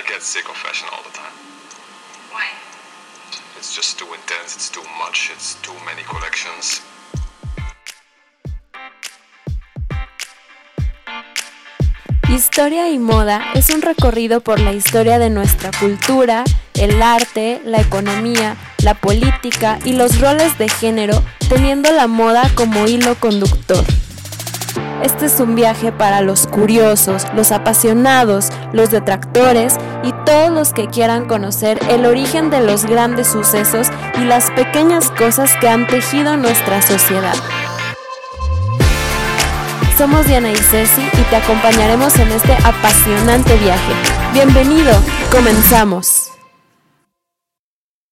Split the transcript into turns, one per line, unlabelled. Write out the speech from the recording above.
I get sick of fashion all the time.
Why?
It's just too intense, it's too much, it's too many collections.
Historia y moda es un recorrido por la historia de nuestra cultura, el arte, la economía, la política y los roles de género, teniendo la moda como hilo conductor. Este es un viaje para los curiosos, los apasionados, los detractores y todos los que quieran conocer el origen de los grandes sucesos y las pequeñas cosas que han tejido nuestra sociedad. Somos Diana y Ceci y te acompañaremos en este apasionante viaje. Bienvenido, comenzamos.